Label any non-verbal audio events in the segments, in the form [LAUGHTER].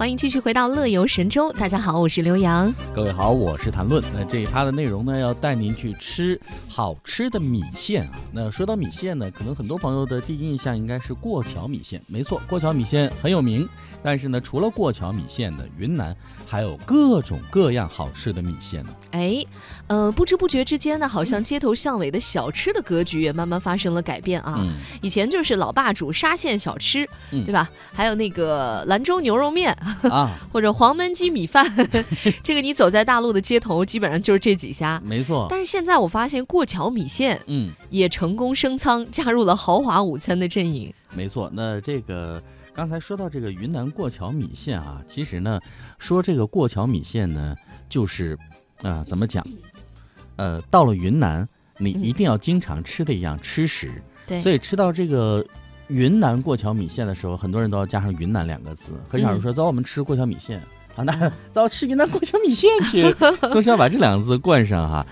欢迎继续回到乐游神州。大家好，我是刘洋。各位好，我是谭论。那这一趴的内容呢，要带您去吃好吃的米线啊。那说到米线呢，可能很多朋友的第一印象应该是过桥米线。没错，过桥米线很有名。但是呢，除了过桥米线呢，云南还有各种各样好吃的米线呢。哎，呃，不知不觉之间呢，好像街头巷尾的小吃的格局也慢慢发生了改变啊。以前就是老霸主沙县小吃，对吧？还有那个兰州牛肉面。啊，[LAUGHS] 或者黄焖鸡米饭，[LAUGHS] 这个你走在大陆的街头，基本上就是这几家，没错。但是现在我发现过桥米线，嗯，也成功升舱，加入了豪华午餐的阵营。没错，那这个刚才说到这个云南过桥米线啊，其实呢，说这个过桥米线呢，就是啊，怎么讲？呃，到了云南，你一定要经常吃的一样吃食。对，所以吃到这个。云南过桥米线的时候，很多人都要加上“云南”两个字，很少人说“走，我们吃过桥米线”。啊，那 [LAUGHS] 走吃云南过桥米线去，都是要把这两个字冠上哈。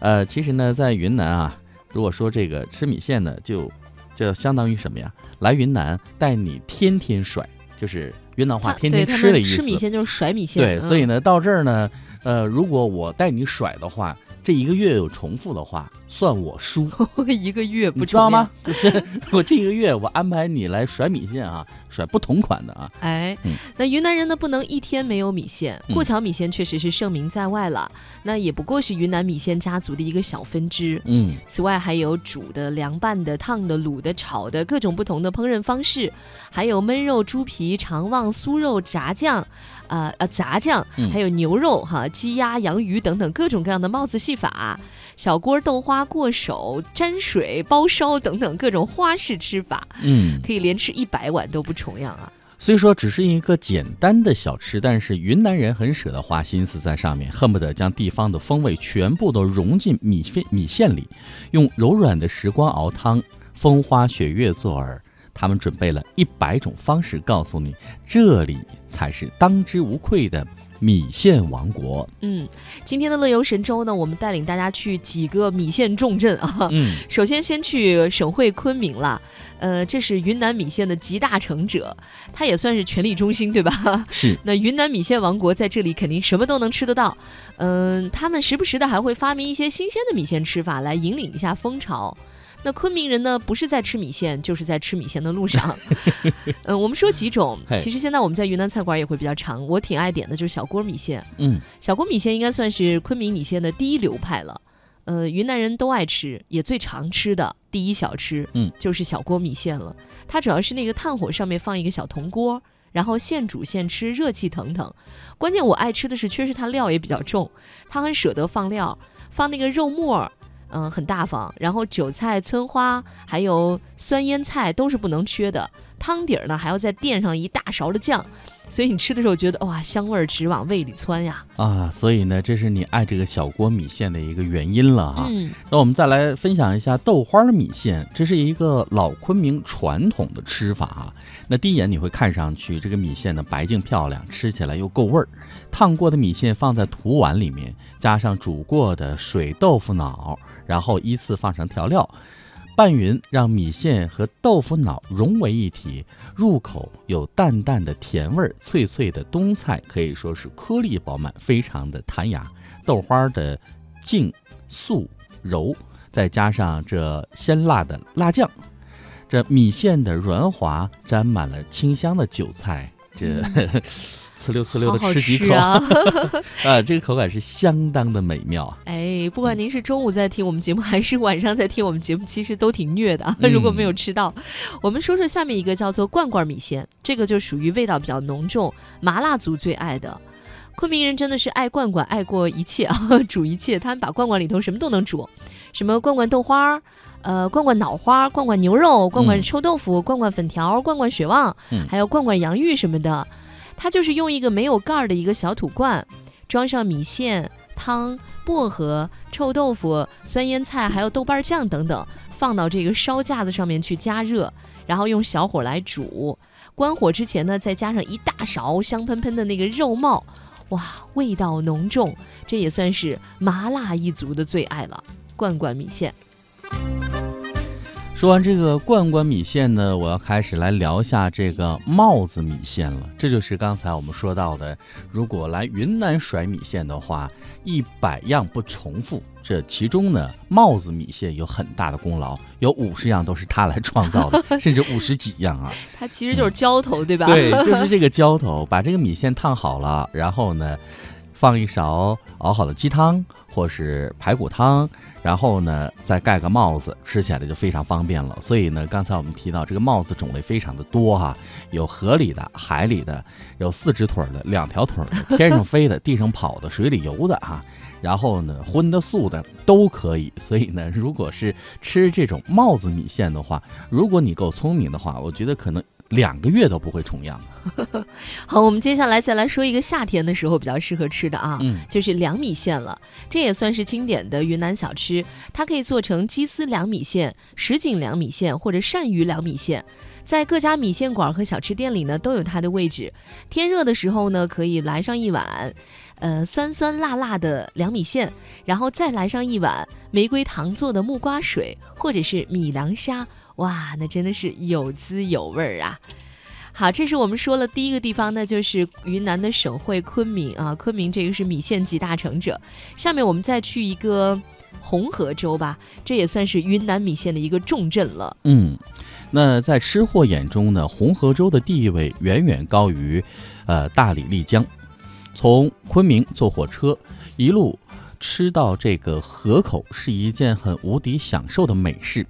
呃，其实呢，在云南啊，如果说这个吃米线呢，就就相当于什么呀？来云南带你天天甩，就是云南话“天天吃”的意思。吃米线就是甩米线。对，所以呢，到这儿呢，呃，如果我带你甩的话。这一个月有重复的话，算我输。[LAUGHS] 一个月不知道吗？[LAUGHS] 就是我这一个月我安排你来甩米线啊，甩不同款的啊。哎，那云南人呢不能一天没有米线。过桥米线确实是盛名在外了，那也不过是云南米线家族的一个小分支。嗯，此外还有煮的、凉拌的、烫的、卤的、炒的各种不同的烹饪方式，还有焖肉、猪皮、肠旺、酥肉、炸酱。呃呃，杂酱，还有牛肉哈，鸡鸭羊鱼等等各种各样的帽子戏法，小锅豆花过手、沾水、包烧等等各种花式吃法，嗯，可以连吃一百碗都不重样啊。虽说只是一个简单的小吃，但是云南人很舍得花心思在上面，恨不得将地方的风味全部都融进米线米线里，用柔软的时光熬汤，风花雪月做饵。他们准备了一百种方式，告诉你这里才是当之无愧的米线王国。嗯，今天的乐游神州呢，我们带领大家去几个米线重镇啊。嗯，首先先去省会昆明了。呃，这是云南米线的集大成者，它也算是权力中心，对吧？是。[LAUGHS] 那云南米线王国在这里肯定什么都能吃得到。嗯，他们时不时的还会发明一些新鲜的米线吃法来引领一下风潮。那昆明人呢，不是在吃米线，就是在吃米线的路上。嗯，[LAUGHS] 我们说几种，其实现在我们在云南菜馆也会比较常，我挺爱点的，就是小锅米线。嗯，小锅米线应该算是昆明米线的第一流派了。呃，云南人都爱吃，也最常吃的第一小吃，嗯，就是小锅米线了。它主要是那个炭火上面放一个小铜锅，然后现煮现吃，热气腾腾。关键我爱吃的是，确实它料也比较重，它很舍得放料，放那个肉末。嗯，很大方。然后韭菜、葱花，还有酸腌菜都是不能缺的。汤底儿呢，还要再垫上一大勺的酱。所以你吃的时候觉得哇，香味儿直往胃里窜呀！啊，所以呢，这是你爱这个小锅米线的一个原因了哈。嗯。那我们再来分享一下豆花米线，这是一个老昆明传统的吃法啊。那第一眼你会看上去这个米线呢白净漂亮，吃起来又够味儿。烫过的米线放在土碗里面，加上煮过的水豆腐脑，然后依次放上调料。拌匀，让米线和豆腐脑融为一体，入口有淡淡的甜味儿，脆脆的冬菜可以说是颗粒饱满，非常的弹牙。豆花的净素柔，再加上这鲜辣的辣酱，这米线的软滑，沾满了清香的韭菜，这。[LAUGHS] 呲溜呲溜的吃几口啊！啊，[LAUGHS] 这个口感是相当的美妙啊！[LAUGHS] 哎，不管您是中午在听我们节目，还是晚上在听我们节目，其实都挺虐的。如果没有吃到，我们说说下面一个叫做罐罐米线，这个就属于味道比较浓重，麻辣族最爱的。昆明人真的是爱罐罐，爱过一切啊，[LAUGHS] 煮一切，他们把罐罐里头什么都能煮，什么罐罐豆花，呃，罐罐脑花，罐罐牛肉，罐罐臭豆腐，罐罐粉条，罐罐血旺，还有罐罐洋芋什么的。它就是用一个没有盖儿的一个小土罐，装上米线、汤、薄荷、臭豆腐、酸腌菜，还有豆瓣酱等等，放到这个烧架子上面去加热，然后用小火来煮。关火之前呢，再加上一大勺香喷喷的那个肉末，哇，味道浓重，这也算是麻辣一族的最爱了。罐罐米线。说完这个罐罐米线呢，我要开始来聊一下这个帽子米线了。这就是刚才我们说到的，如果来云南甩米线的话，一百样不重复。这其中呢，帽子米线有很大的功劳，有五十样都是他来创造的，[LAUGHS] 甚至五十几样啊。它其实就是浇头，对吧？对，[LAUGHS] 就是这个浇头，把这个米线烫好了，然后呢，放一勺熬好的鸡汤或是排骨汤，然后呢，再盖个帽子，吃起来就非常方便了。所以呢，刚才我们提到这个帽子种类非常的多哈，有河里的、海里的，有四只腿的、两条腿的、天上飞的、地上跑的、水里游的哈。然后呢，荤的素的都可以。所以呢，如果是吃这种帽子米线的话，如果你够聪明的话，我觉得可能两个月都不会重样。[LAUGHS] 好，我们接下来再来说一个夏天的时候比较适合吃的啊，嗯，就是凉米线了。这也算是经典的云南小吃，它可以做成鸡丝凉米线、什锦凉米线或者鳝鱼凉米线，在各家米线馆和小吃店里呢都有它的位置。天热的时候呢，可以来上一碗。呃，酸酸辣辣的凉米线，然后再来上一碗玫瑰糖做的木瓜水，或者是米凉虾，哇，那真的是有滋有味儿啊！好，这是我们说了第一个地方呢，就是云南的省会昆明啊，昆明这个是米线集大成者。下面我们再去一个红河州吧，这也算是云南米线的一个重镇了。嗯，那在吃货眼中呢，红河州的地位远远高于，呃，大理、丽江。从昆明坐火车一路吃到这个河口是一件很无敌享受的美事。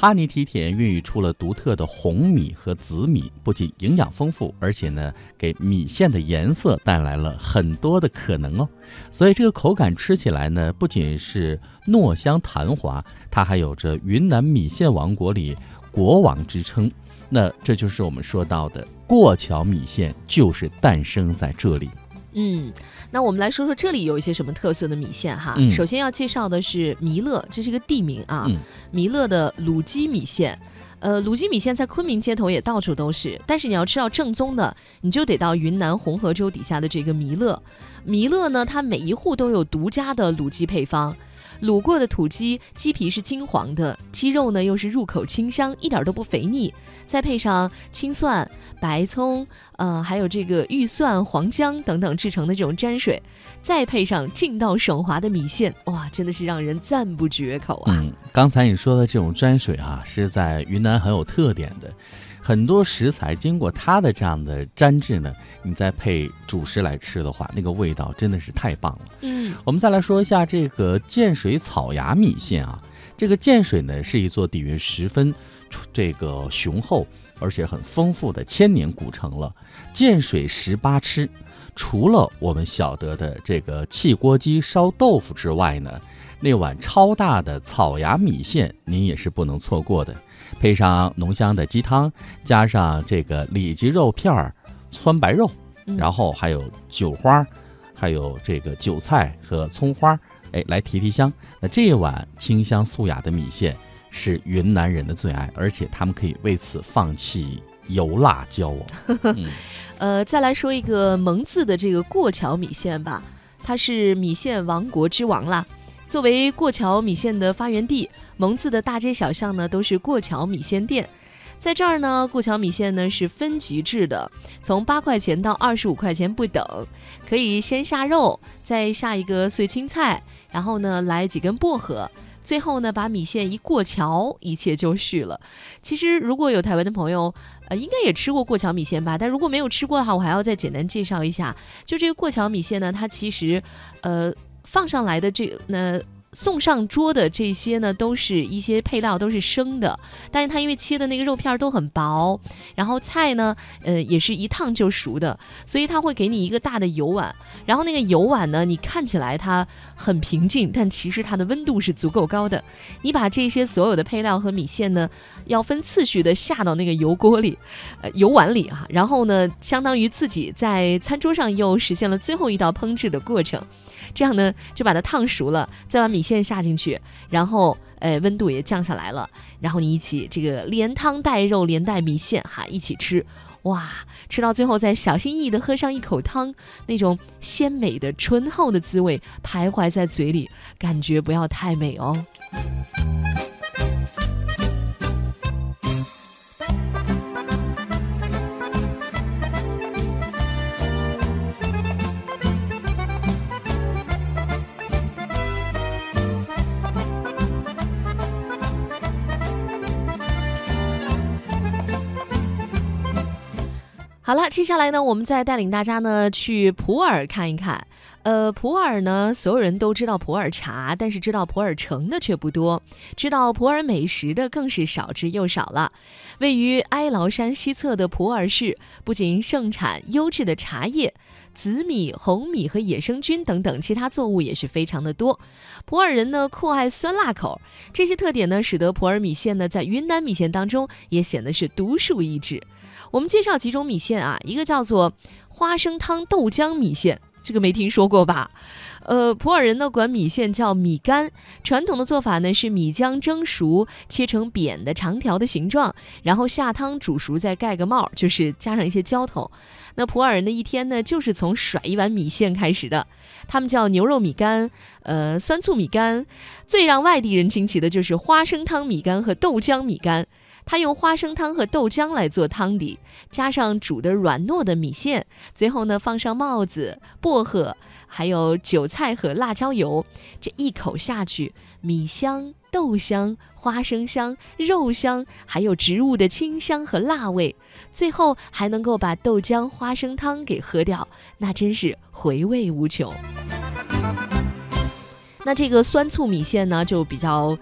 哈尼梯田孕育出了独特的红米和紫米，不仅营养丰富，而且呢给米线的颜色带来了很多的可能哦。所以这个口感吃起来呢，不仅是糯香弹滑，它还有着云南米线王国里国王之称。那这就是我们说到的过桥米线，就是诞生在这里。嗯，那我们来说说这里有一些什么特色的米线哈。首先要介绍的是弥勒，这是一个地名啊。弥勒的卤鸡米线，呃，卤鸡米线在昆明街头也到处都是，但是你要吃到正宗的，你就得到云南红河州底下的这个弥勒。弥勒呢，它每一户都有独家的卤鸡配方。卤过的土鸡，鸡皮是金黄的，鸡肉呢又是入口清香，一点都不肥腻。再配上青蒜、白葱，呃，还有这个玉蒜、黄姜等等制成的这种沾水，再配上劲道爽滑的米线，哇，真的是让人赞不绝口啊！嗯，刚才你说的这种沾水啊，是在云南很有特点的。很多食材经过它的这样的粘制呢，你再配主食来吃的话，那个味道真的是太棒了。嗯，我们再来说一下这个建水草芽米线啊，这个建水呢是一座底蕴十分这个雄厚而且很丰富的千年古城了。建水十八吃，除了我们晓得的这个汽锅鸡烧豆腐之外呢，那碗超大的草芽米线您也是不能错过的。配上浓香的鸡汤，加上这个里脊肉片儿、汆白肉，然后还有韭花，还有这个韭菜和葱花，哎，来提提香。那这一碗清香素雅的米线是云南人的最爱，而且他们可以为此放弃油辣椒哦。[LAUGHS] 呃，再来说一个蒙自的这个过桥米线吧，它是米线王国之王啦。作为过桥米线的发源地，蒙自的大街小巷呢都是过桥米线店。在这儿呢，过桥米线呢是分级制的，从八块钱到二十五块钱不等。可以先下肉，再下一个碎青菜，然后呢来几根薄荷，最后呢把米线一过桥，一切就绪了。其实如果有台湾的朋友，呃，应该也吃过过桥米线吧？但如果没有吃过的话，我还要再简单介绍一下。就这个过桥米线呢，它其实，呃。放上来的这那送上桌的这些呢，都是一些配料，都是生的。但是它因为切的那个肉片都很薄，然后菜呢，呃，也是一烫就熟的，所以它会给你一个大的油碗。然后那个油碗呢，你看起来它很平静，但其实它的温度是足够高的。你把这些所有的配料和米线呢，要分次序的下到那个油锅里，呃，油碗里哈。然后呢，相当于自己在餐桌上又实现了最后一道烹制的过程。这样呢，就把它烫熟了，再把米线下进去，然后，呃，温度也降下来了，然后你一起这个连汤带肉连带米线哈一起吃，哇，吃到最后再小心翼翼的喝上一口汤，那种鲜美的醇厚的滋味徘徊在嘴里，感觉不要太美哦。好了，接下来呢，我们再带领大家呢去普洱看一看。呃，普洱呢，所有人都知道普洱茶，但是知道普洱城的却不多，知道普洱美食的更是少之又少了。位于哀牢山西侧的普洱市，不仅盛产优质的茶叶、紫米、红米和野生菌等等其他作物也是非常的多。普洱人呢酷爱酸辣口，这些特点呢，使得普洱米线呢在云南米线当中也显得是独树一帜。我们介绍几种米线啊，一个叫做花生汤豆浆米线，这个没听说过吧？呃，普洱人呢管米线叫米干，传统的做法呢是米浆蒸熟，切成扁的长条的形状，然后下汤煮熟，再盖个帽，就是加上一些浇头。那普洱人的一天呢，就是从甩一碗米线开始的。他们叫牛肉米干，呃，酸醋米干，最让外地人惊奇的就是花生汤米干和豆浆米干。他用花生汤和豆浆来做汤底，加上煮的软糯的米线，最后呢放上帽子、薄荷，还有韭菜和辣椒油。这一口下去，米香、豆香、花生香、肉香，还有植物的清香和辣味，最后还能够把豆浆、花生汤给喝掉，那真是回味无穷。那这个酸醋米线呢，就比较。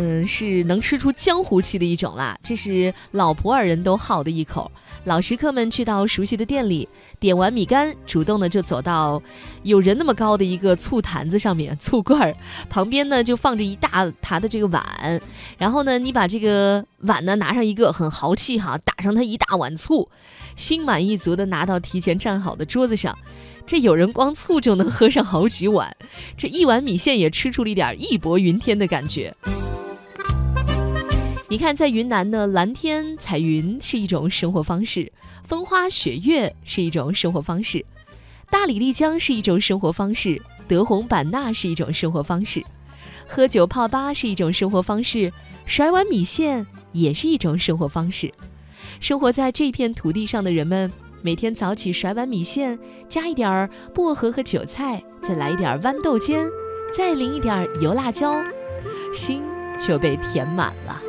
嗯，是能吃出江湖气的一种啦。这是老普洱人都好的一口。老食客们去到熟悉的店里，点完米干，主动的就走到有人那么高的一个醋坛子上面，醋罐儿旁边呢就放着一大沓的这个碗，然后呢你把这个碗呢拿上一个，很豪气哈，打上它一大碗醋，心满意足的拿到提前站好的桌子上。这有人光醋就能喝上好几碗，这一碗米线也吃出了一点义薄云天的感觉。你看，在云南呢，蓝天彩云是一种生活方式，风花雪月是一种生活方式，大理丽江是一种生活方式，德宏版纳是一种生活方式，喝酒泡吧是一种生活方式，甩碗米线也是一种生活方式。生活在这片土地上的人们，每天早起甩碗米线，加一点儿薄荷和韭菜，再来一点豌豆尖，再淋一点油辣椒，心就被填满了。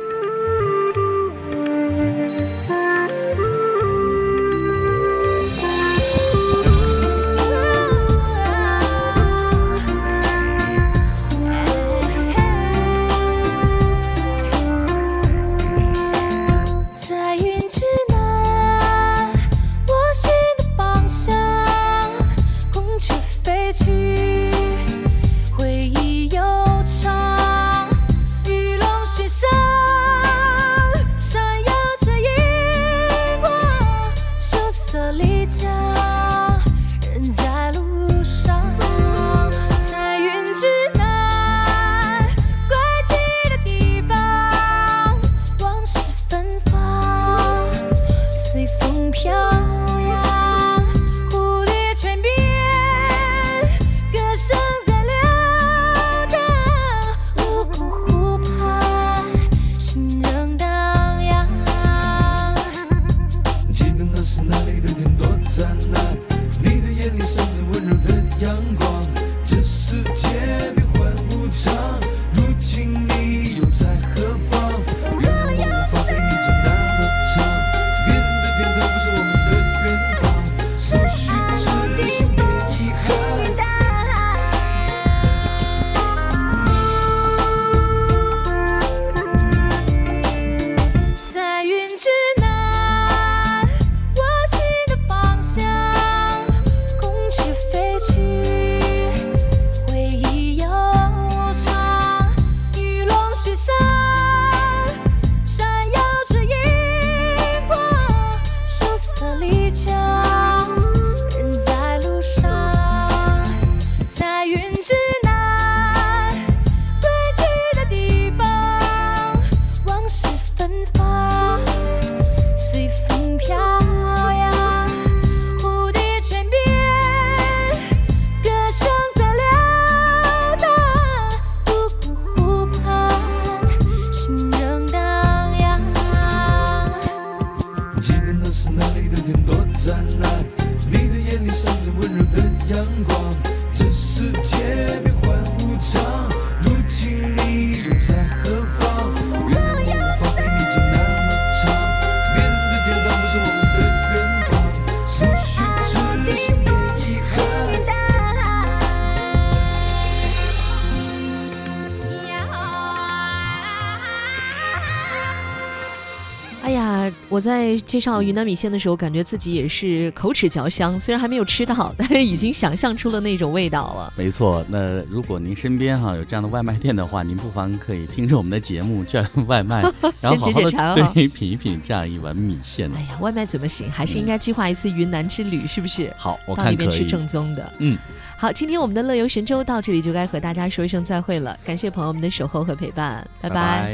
我在介绍云南米线的时候，感觉自己也是口齿嚼香，虽然还没有吃到，但是已经想象出了那种味道了。没错，那如果您身边哈有这样的外卖店的话，您不妨可以听着我们的节目叫 [LAUGHS] 外卖，[LAUGHS] 然后好好的对品一品这样一碗米线。哎呀，外卖怎么行？还是应该计划一次云南之旅，是不是？好，我看到那边吃正宗的。嗯，好，今天我们的乐游神州到这里就该和大家说一声再会了，感谢朋友们的守候和陪伴，拜拜。